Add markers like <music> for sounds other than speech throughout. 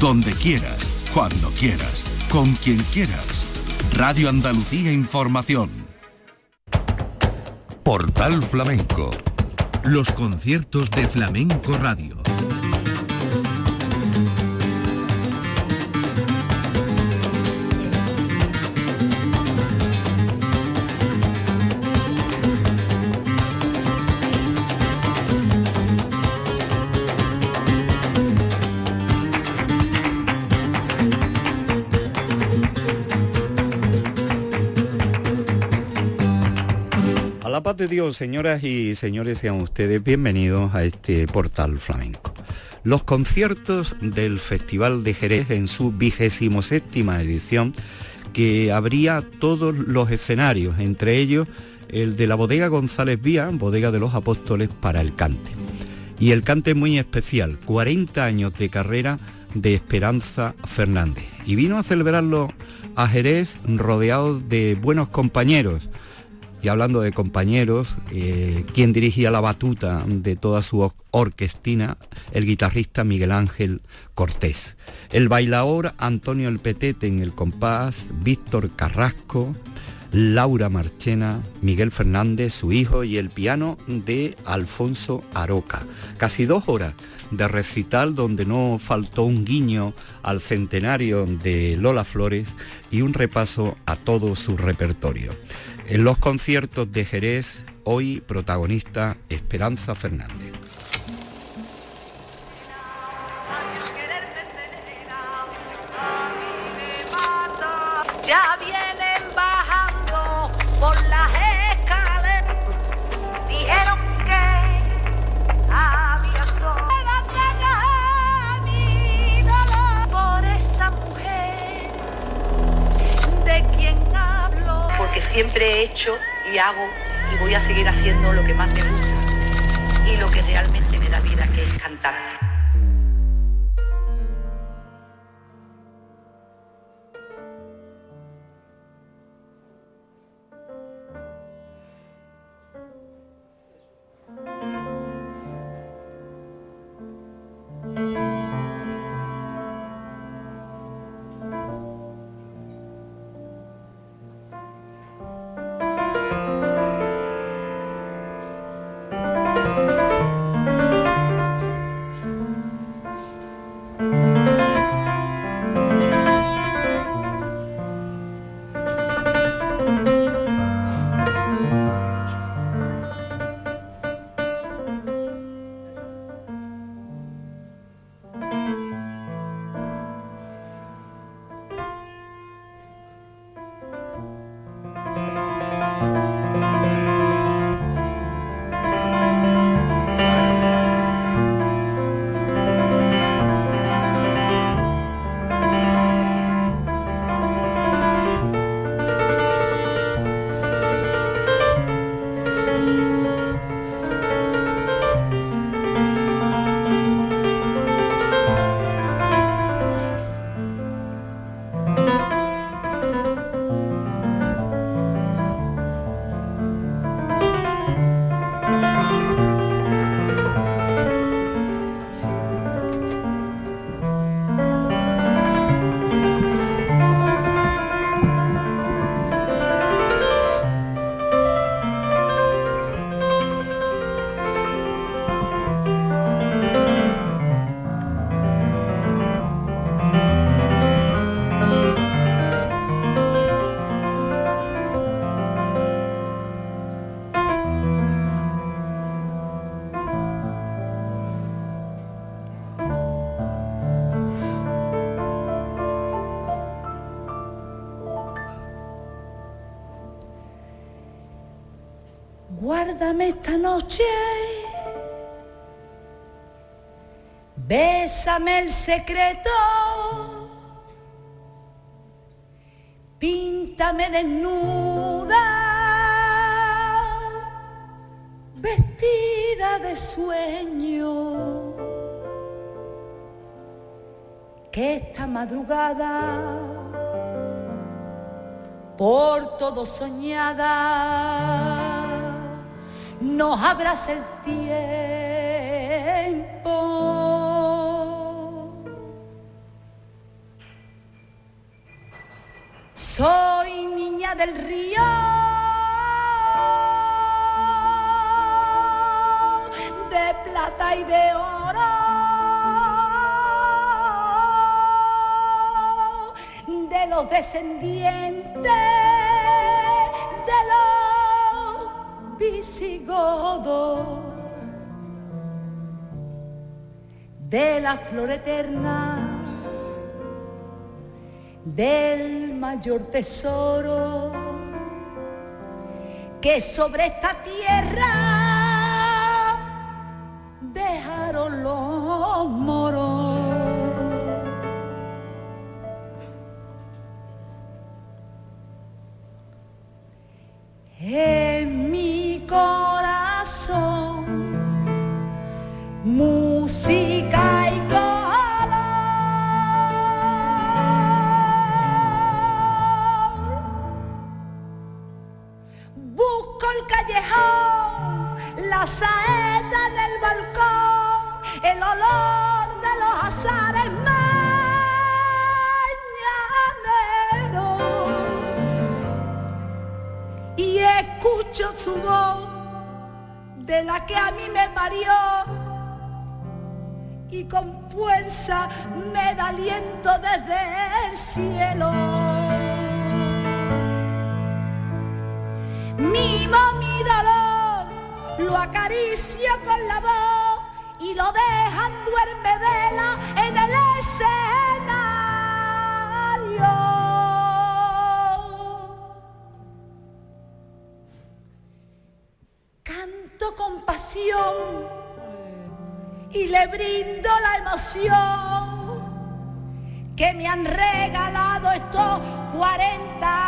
Donde quieras, cuando quieras, con quien quieras. Radio Andalucía Información. Portal Flamenco. Los conciertos de Flamenco Radio. Dios, señoras y señores, sean ustedes bienvenidos a este portal flamenco. Los conciertos del Festival de Jerez en su vigésimo séptima edición, que abría todos los escenarios, entre ellos el de la bodega González Vía, bodega de los apóstoles para el cante. Y el cante muy especial, 40 años de carrera de Esperanza Fernández. Y vino a celebrarlo a Jerez rodeado de buenos compañeros, y hablando de compañeros, eh, quien dirigía la batuta de toda su orquestina, el guitarrista Miguel Ángel Cortés. El bailador Antonio El Petete en el compás, Víctor Carrasco, Laura Marchena, Miguel Fernández, su hijo, y el piano de Alfonso Aroca. Casi dos horas de recital donde no faltó un guiño al centenario de Lola Flores y un repaso a todo su repertorio. En los conciertos de Jerez, hoy protagonista Esperanza Fernández. Y hago y voy a seguir haciendo lo que más me gusta y lo que realmente me da vida, que es cantar. Guárdame esta noche, bésame el secreto, píntame desnuda, vestida de sueño, que esta madrugada por todo soñada nos abraza el tiempo. Soy niña del río. de plata y de oro de los descendientes de los de la flor eterna, del mayor tesoro que sobre esta tierra 40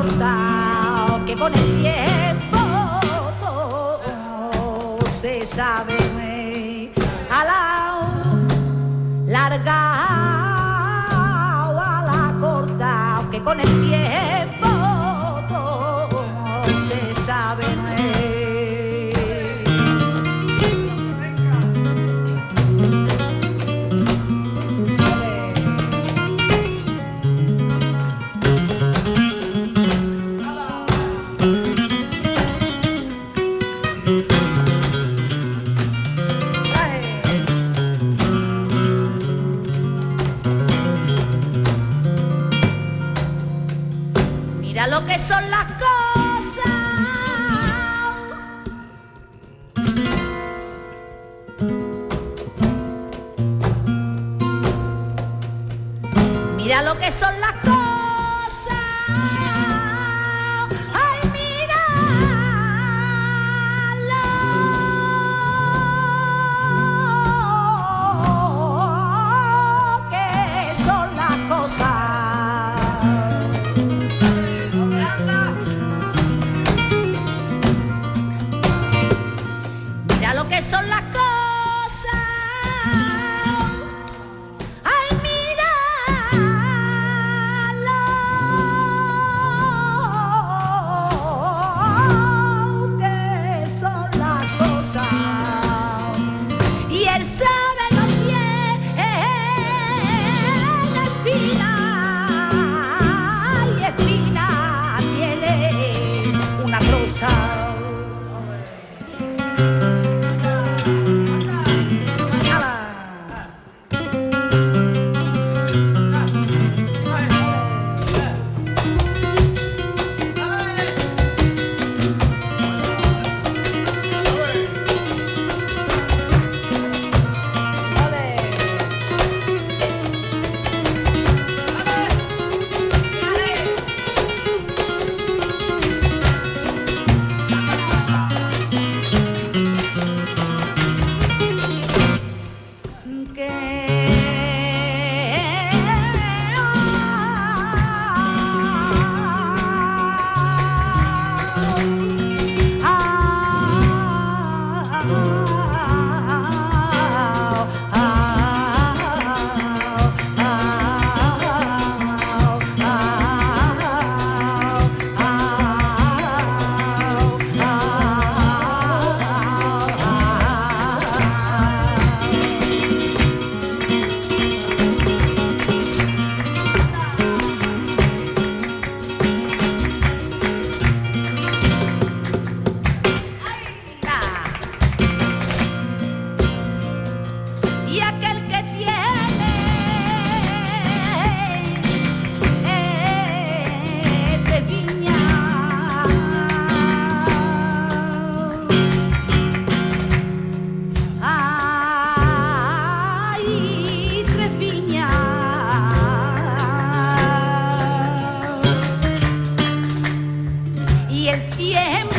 importa que con el tiempo el tiempo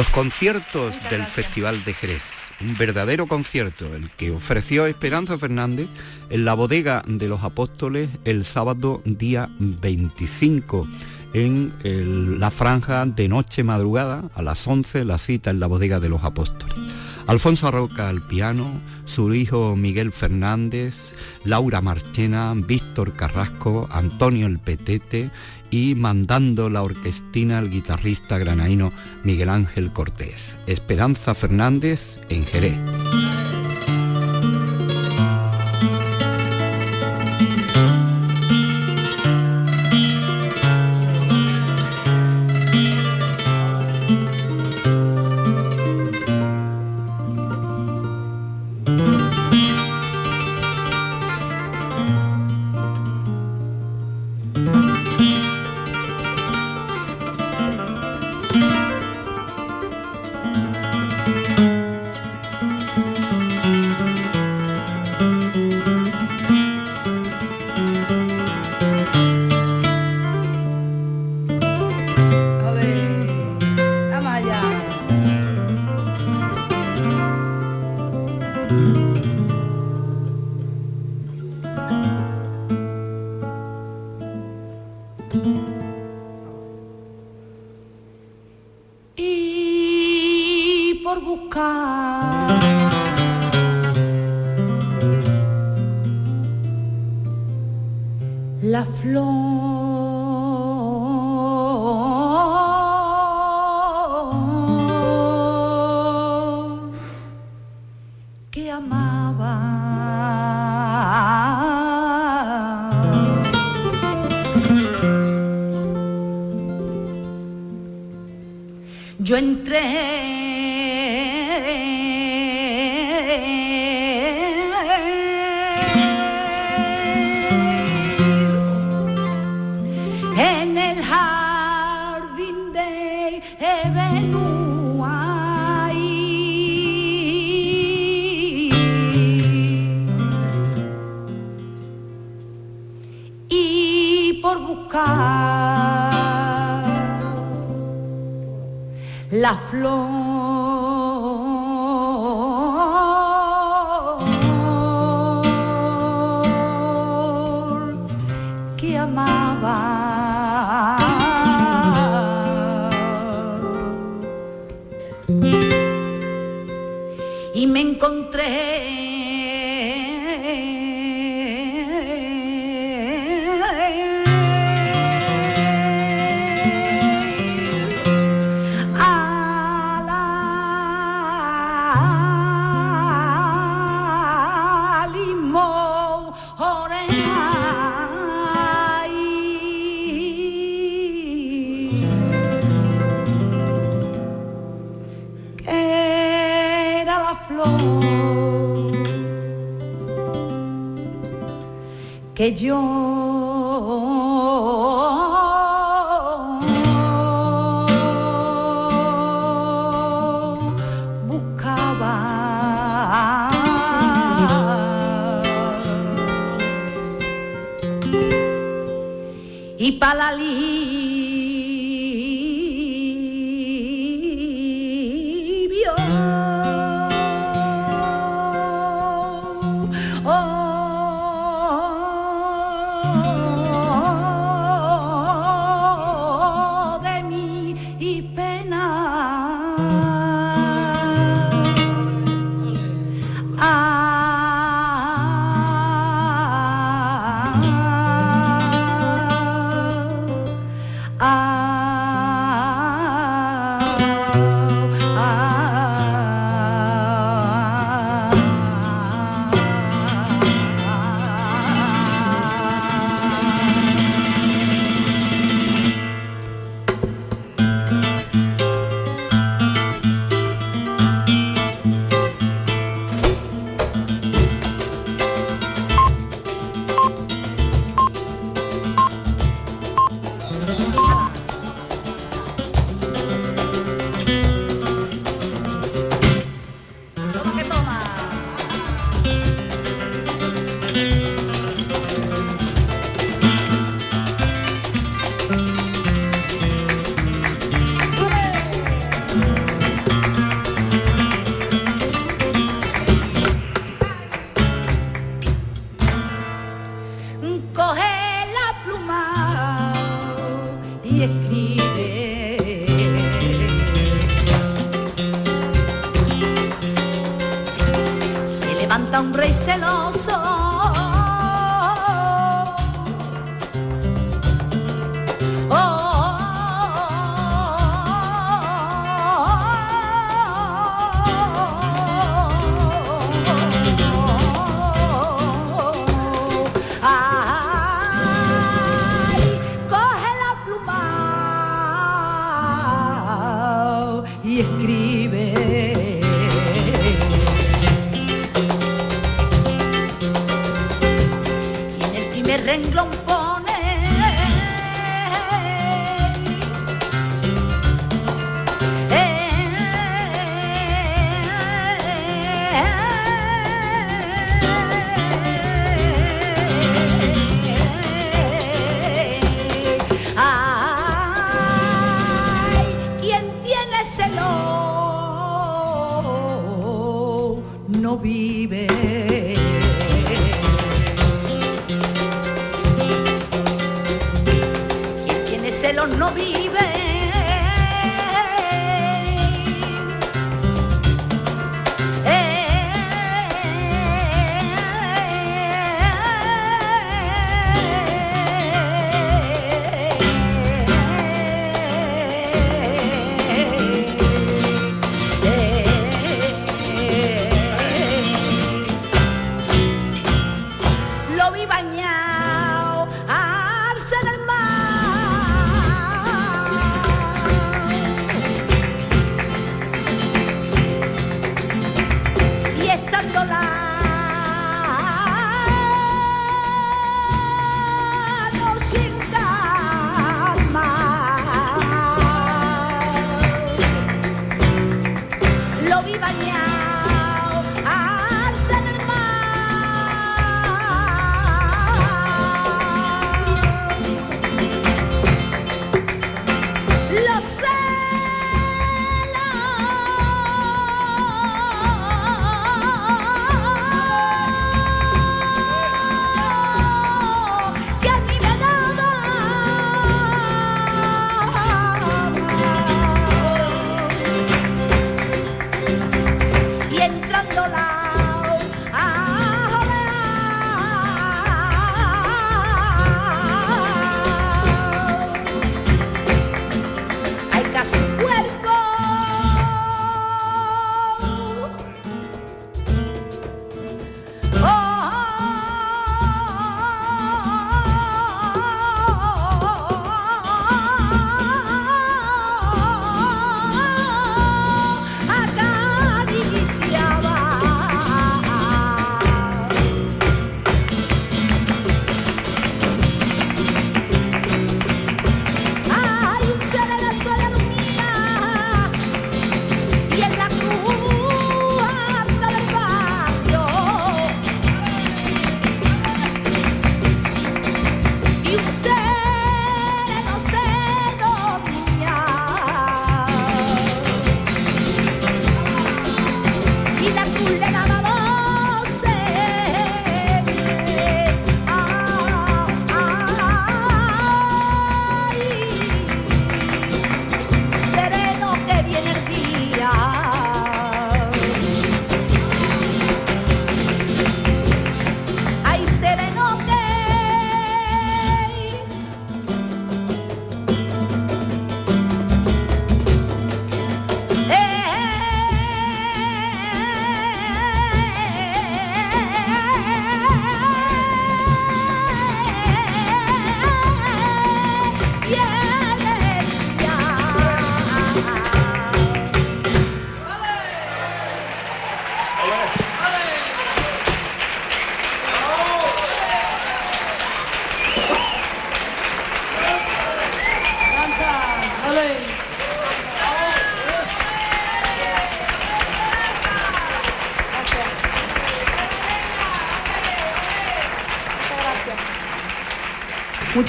Los conciertos del Festival de Jerez, un verdadero concierto, el que ofreció Esperanza Fernández en la bodega de los apóstoles el sábado día 25, en el- la franja de noche madrugada, a las 11, la cita en la bodega de los apóstoles. Alfonso Roca al piano, su hijo Miguel Fernández, Laura Marchena, Víctor Carrasco, Antonio El Petete y mandando la orquestina el guitarrista granaíno Miguel Ángel Cortés. Esperanza Fernández en Jerez. Flor celos no vive.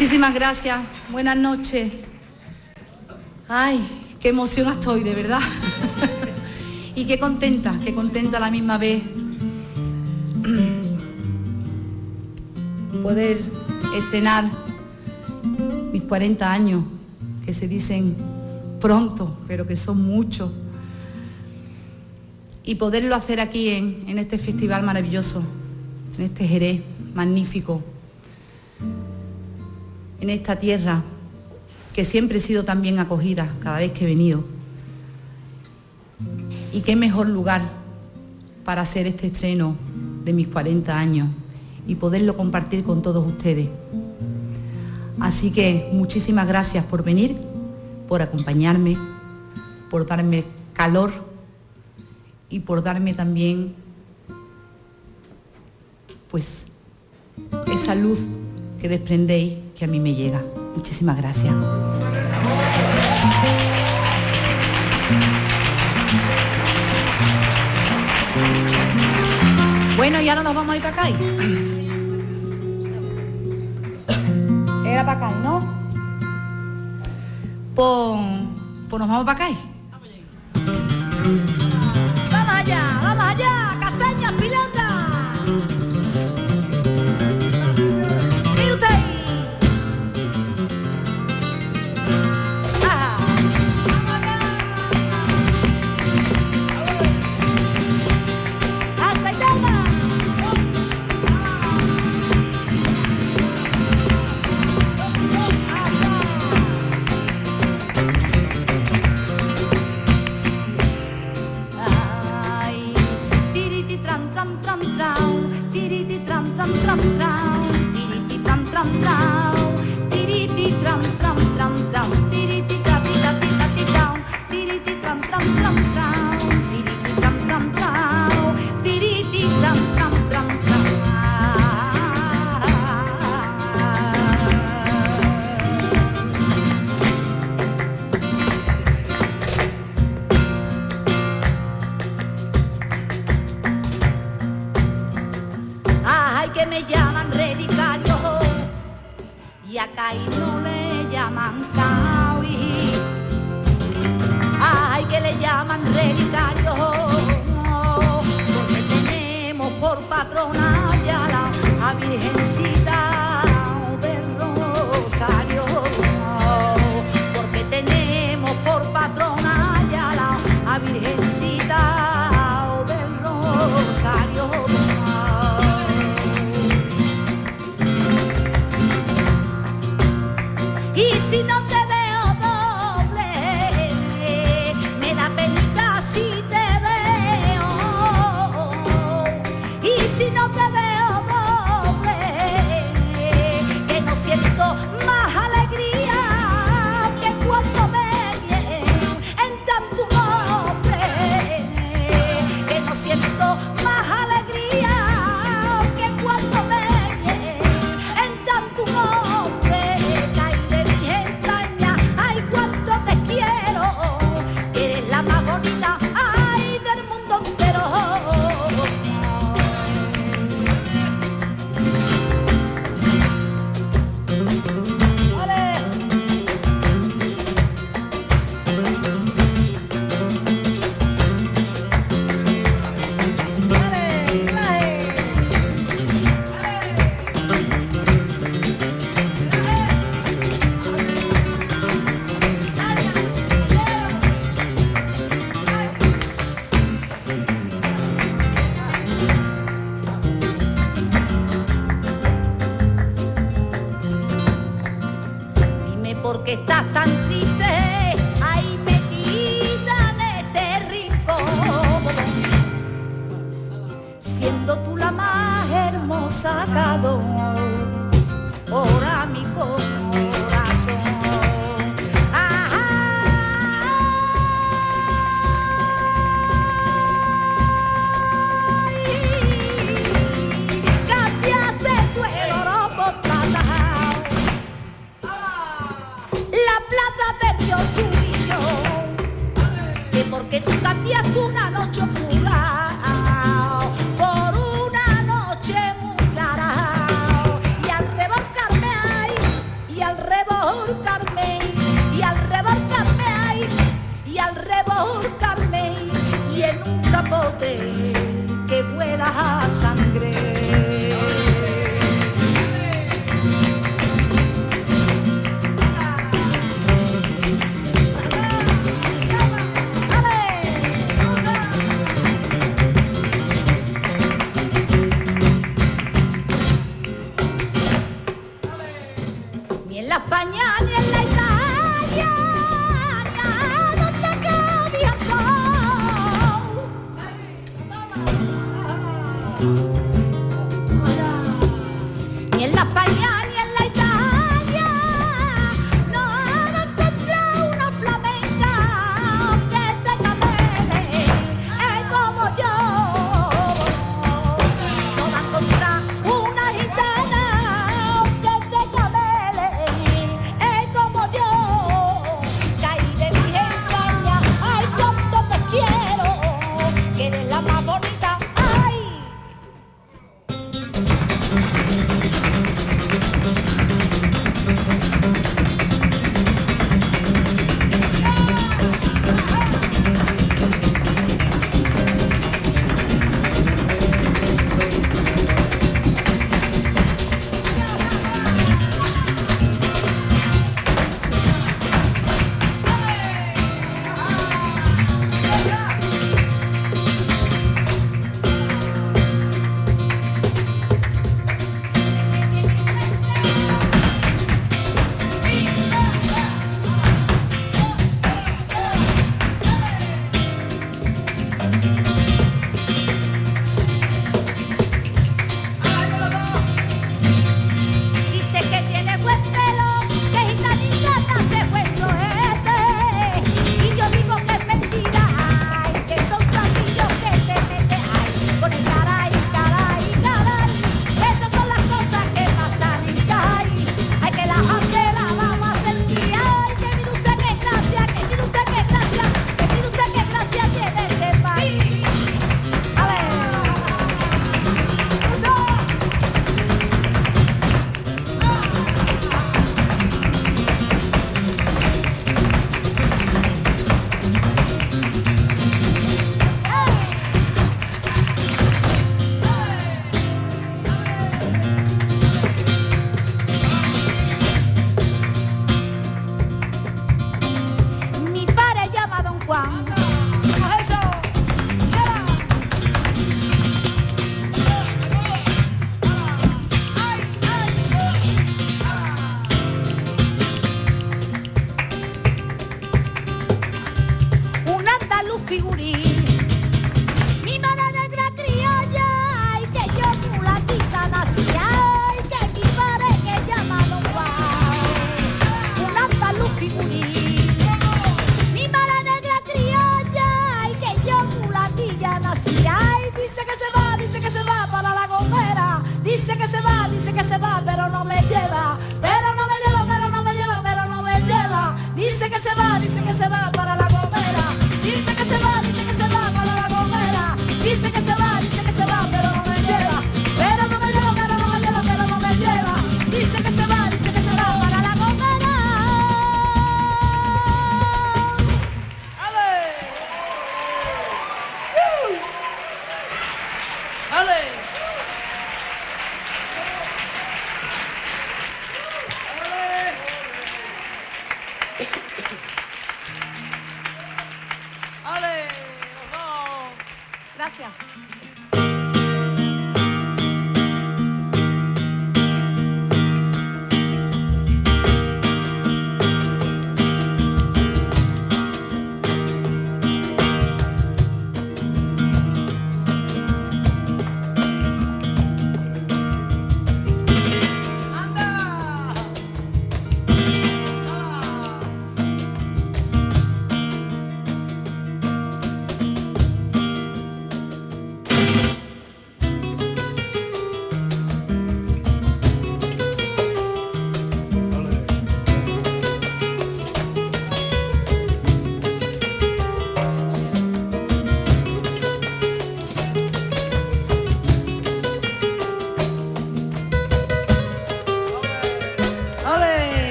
Muchísimas gracias. Buenas noches. Ay, qué emoción estoy, de verdad. <laughs> y qué contenta, qué contenta a la misma vez. <clears throat> Poder estrenar mis 40 años, que se dicen pronto, pero que son muchos. Y poderlo hacer aquí en, en este festival maravilloso, en este Jerez magnífico, en esta tierra que siempre he sido tan bien acogida cada vez que he venido. Y qué mejor lugar para hacer este estreno de mis 40 años y poderlo compartir con todos ustedes. Así que muchísimas gracias por venir, por acompañarme, por darme calor y por darme también pues esa luz que desprendéis que a mí me llega. Muchísimas gracias. Bueno, ya no nos vamos a ir para acá. Era para acá, ¿no? Pues, pues nos vamos para acá.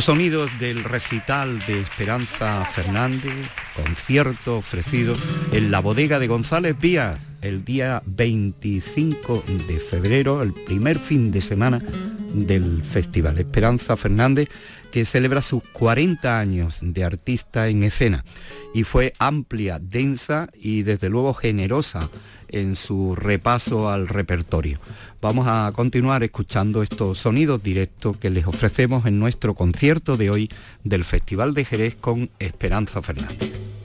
Los sonidos del recital de Esperanza Fernández, concierto ofrecido en la bodega de González Vías el día 25 de febrero, el primer fin de semana del festival. Esperanza Fernández que celebra sus 40 años de artista en escena y fue amplia, densa y desde luego generosa en su repaso al repertorio. Vamos a continuar escuchando estos sonidos directos que les ofrecemos en nuestro concierto de hoy del Festival de Jerez con Esperanza Fernández.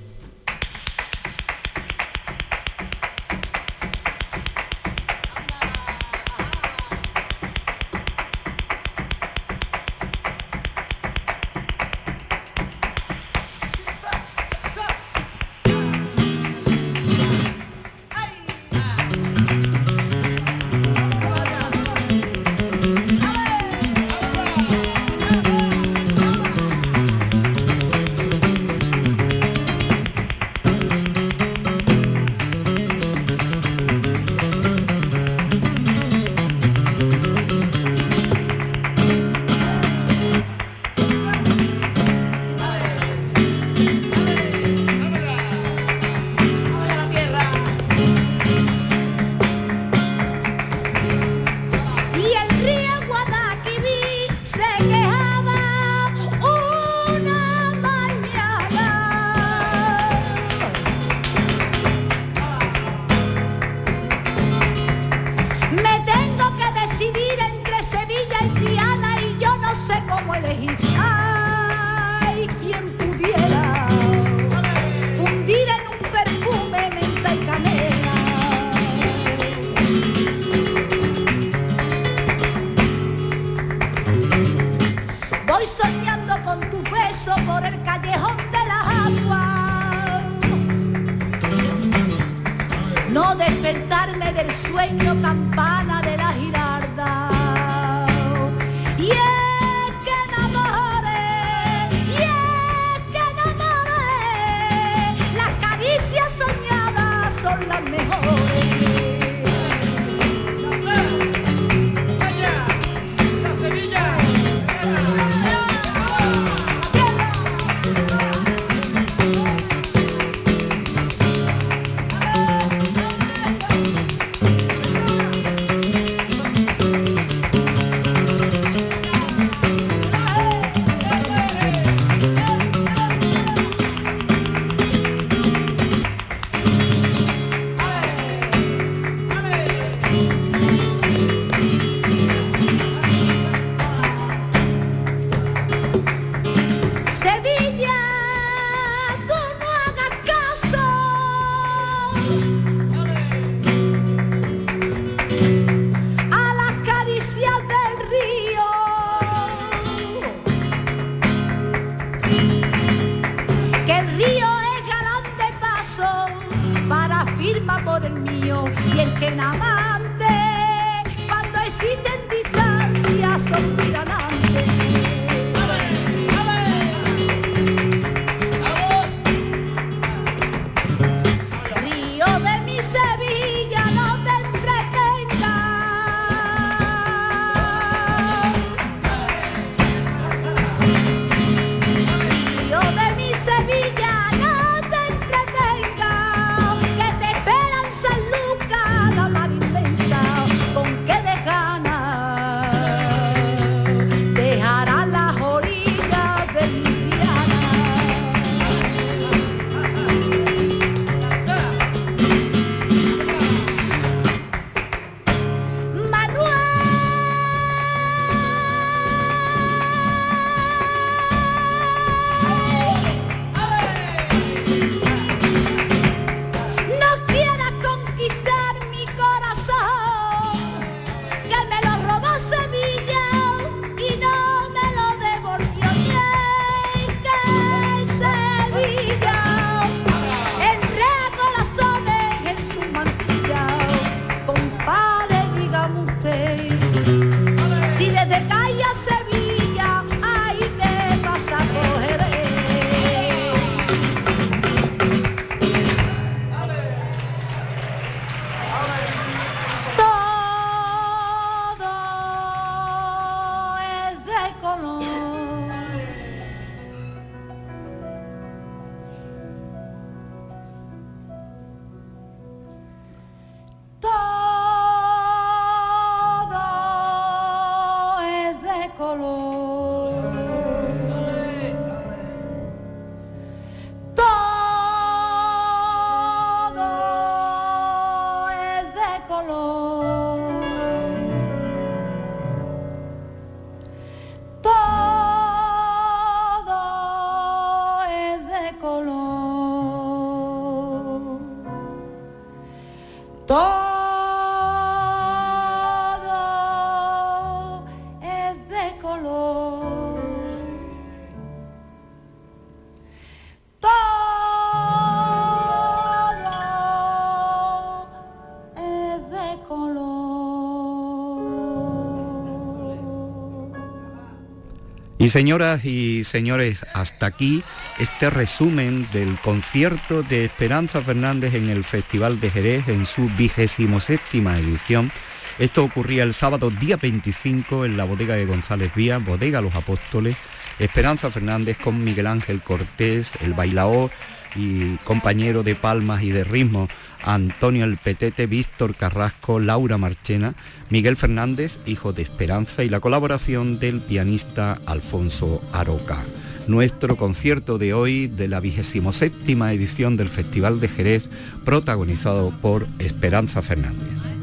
Y señoras y señores, hasta aquí este resumen del concierto de Esperanza Fernández en el Festival de Jerez en su vigésimo séptima edición. Esto ocurría el sábado día 25 en la bodega de González Vía, bodega Los Apóstoles. Esperanza Fernández con Miguel Ángel Cortés, el bailaor y compañero de palmas y de ritmo Antonio El Petete, Víctor Carrasco, Laura Marchena, Miguel Fernández, hijo de Esperanza, y la colaboración del pianista Alfonso Aroca. Nuestro concierto de hoy de la vigésimo séptima edición del Festival de Jerez, protagonizado por Esperanza Fernández.